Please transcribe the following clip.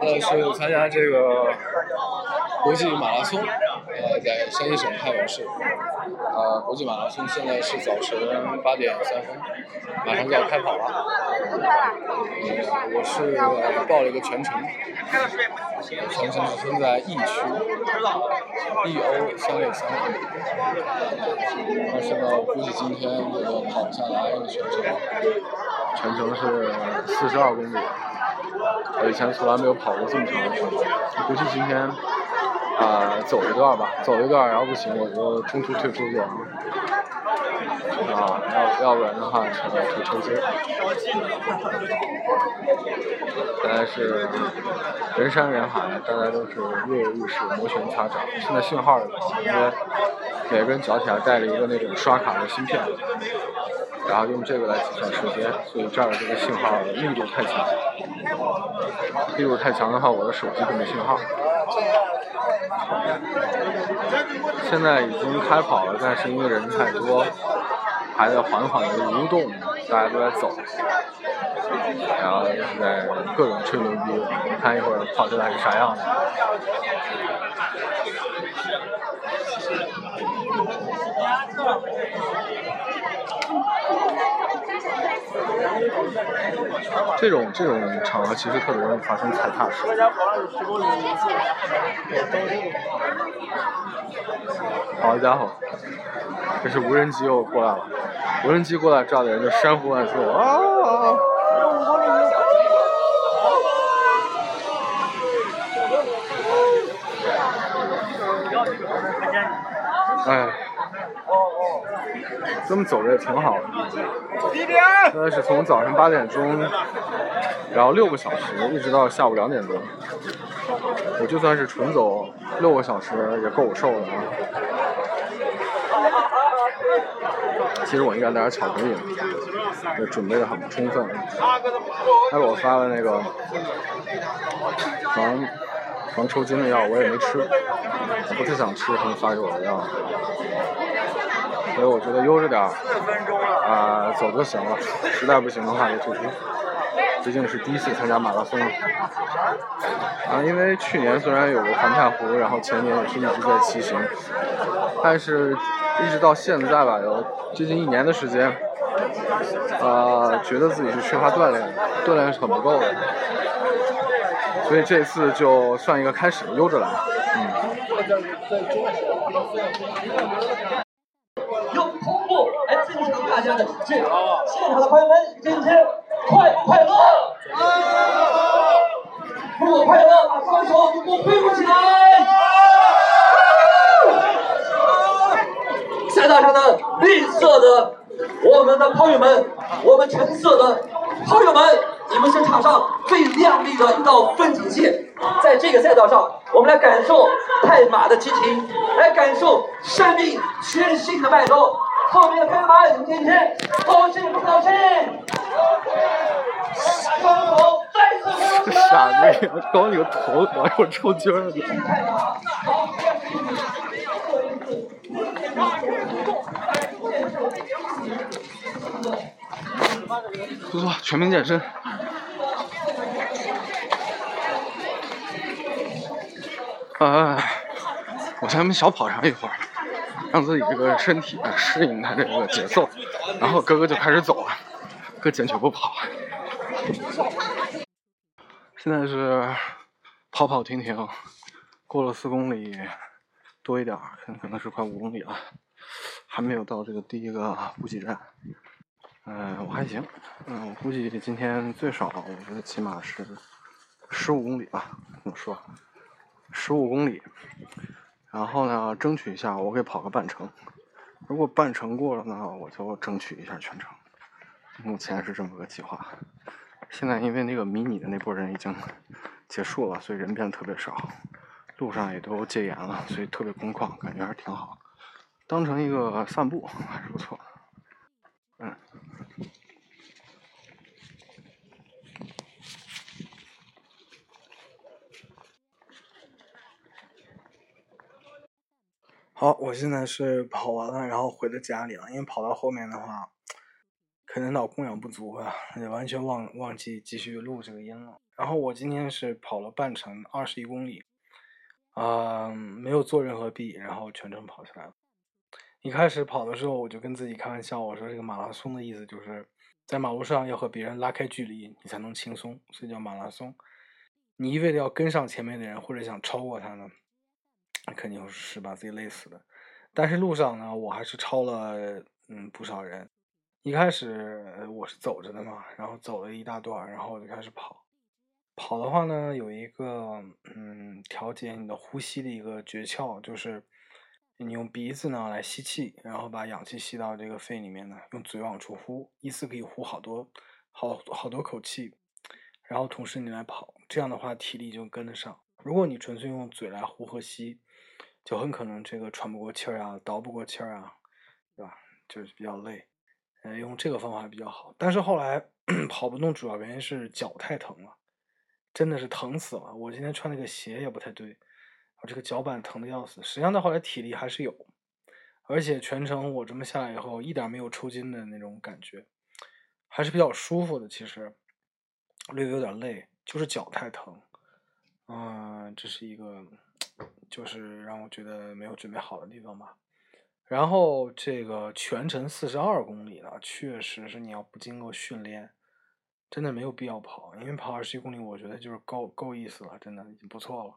呃，是参加这个国际马拉松，呃，在山西省太原市。呃，国际马拉松现在是早晨八点三分，马上就要开跑了。呃，我是报了一个全程，全程是分在 E 区，E O 三六三。但是呢，我估计今天这个跑下来，全程全程是四十二公里。我以前从来没有跑过这么长的距离，估计今天啊走一段吧，走一段，然后不行我就中途退出去了。啊，要要不然的话成了退抽筋。现在是人山人海，大家都是跃跃欲试，摩拳擦掌。现在信号也不行，因为每个人脚底下带着一个那种刷卡的芯片，然后用这个来计算时间，所以这儿的这个信号力度太强。力度太强的话，我的手机就没信号。现在已经开跑了，但是因为人太多，还在缓缓的蠕动，大家都在走，然后是在各种吹牛逼，你看一会儿跑出来是啥样的。这种这种场合其实特别容易发生踩踏事。好家伙，这是无人机又过来了，无人机过来，这的人就山呼万岁啊！哎，这么走着也挺好的。现在是从早上八点钟，然后六个小时，一直到下午两点多。我就算是纯走六个小时，也够我瘦的啊。其实我应该带点巧克力的，也准备的很不充分。他给我发了那个防防抽筋的药，我也没吃，我不太想吃他们发给我的药，所以我觉得悠着点儿啊走就行了，实在不行的话就退出。毕竟是第一次参加马拉松，啊，因为去年虽然有个环太湖，然后前年也是一直在骑行，但是一直到现在吧，有接近一年的时间，呃，觉得自己是缺乏锻炼，锻炼是很不够的，所以这次就算一个开始，悠着来，嗯。用同步来增强大家的体质，现场的朋友们，今天快不快乐？如果快乐，把双手给我挥舞起来！赛道上的绿色的我们的朋友们，我们橙色的朋友们，你们是场上最亮丽的一道风景线。在这个赛道上，我们来感受泰马的激情，来感受生命全新的脉动。后面的朋友们，今天高兴不高兴？双手再次挥舞起来！傻妹，搞你个头，往我抽筋了。不错，全民健身。哎，我先小跑上一会儿，让自己这个身体适应它这个节奏，然后哥哥就开始走了，哥坚决不跑。现在是跑跑停停，过了四公里多一点儿，可能可能是快五公里了，还没有到这个第一个补给站。嗯，我还行，嗯，我估计今天最少，我觉得起码是十五公里吧，怎么说，十五公里。然后呢，争取一下我给跑个半程，如果半程过了呢，我就争取一下全程。目前是这么个计划。现在因为那个迷你的那波人已经结束了，所以人变得特别少，路上也都戒严了，所以特别空旷，感觉还是挺好。当成一个散步还是不错。的。好，我现在是跑完了，然后回到家里了。因为跑到后面的话，可能脑供氧不足吧，也完全忘忘记继续录这个音了。然后我今天是跑了半程，二十一公里，啊、没有做任何弊，然后全程跑下来了。一开始跑的时候，我就跟自己开玩笑，我说这个马拉松的意思就是在马路上要和别人拉开距离，你才能轻松，所以叫马拉松。你一味的要跟上前面的人，或者想超过他呢，肯定是把自己累死的。但是路上呢，我还是超了嗯不少人。一开始我是走着的嘛，然后走了一大段，然后我就开始跑。跑的话呢，有一个嗯调节你的呼吸的一个诀窍，就是你用鼻子呢来吸气，然后把氧气吸到这个肺里面呢，用嘴往出呼，一次可以呼好多好好多口气，然后同时你来跑，这样的话体力就跟得上。如果你纯粹用嘴来呼和吸，就很可能这个喘不过气儿啊，倒不过气儿啊，对吧？就是比较累。呃，用这个方法比较好。但是后来 跑不动，主要原因是脚太疼了，真的是疼死了。我今天穿那个鞋也不太对，我这个脚板疼的要死。实际上到后来体力还是有，而且全程我这么下来以后，一点没有抽筋的那种感觉，还是比较舒服的。其实略微有点累，就是脚太疼。嗯，这是一个就是让我觉得没有准备好的地方吧。然后这个全程四十二公里呢，确实是你要不经过训练，真的没有必要跑，因为跑二十一公里，我觉得就是够够意思了，真的已经不错了。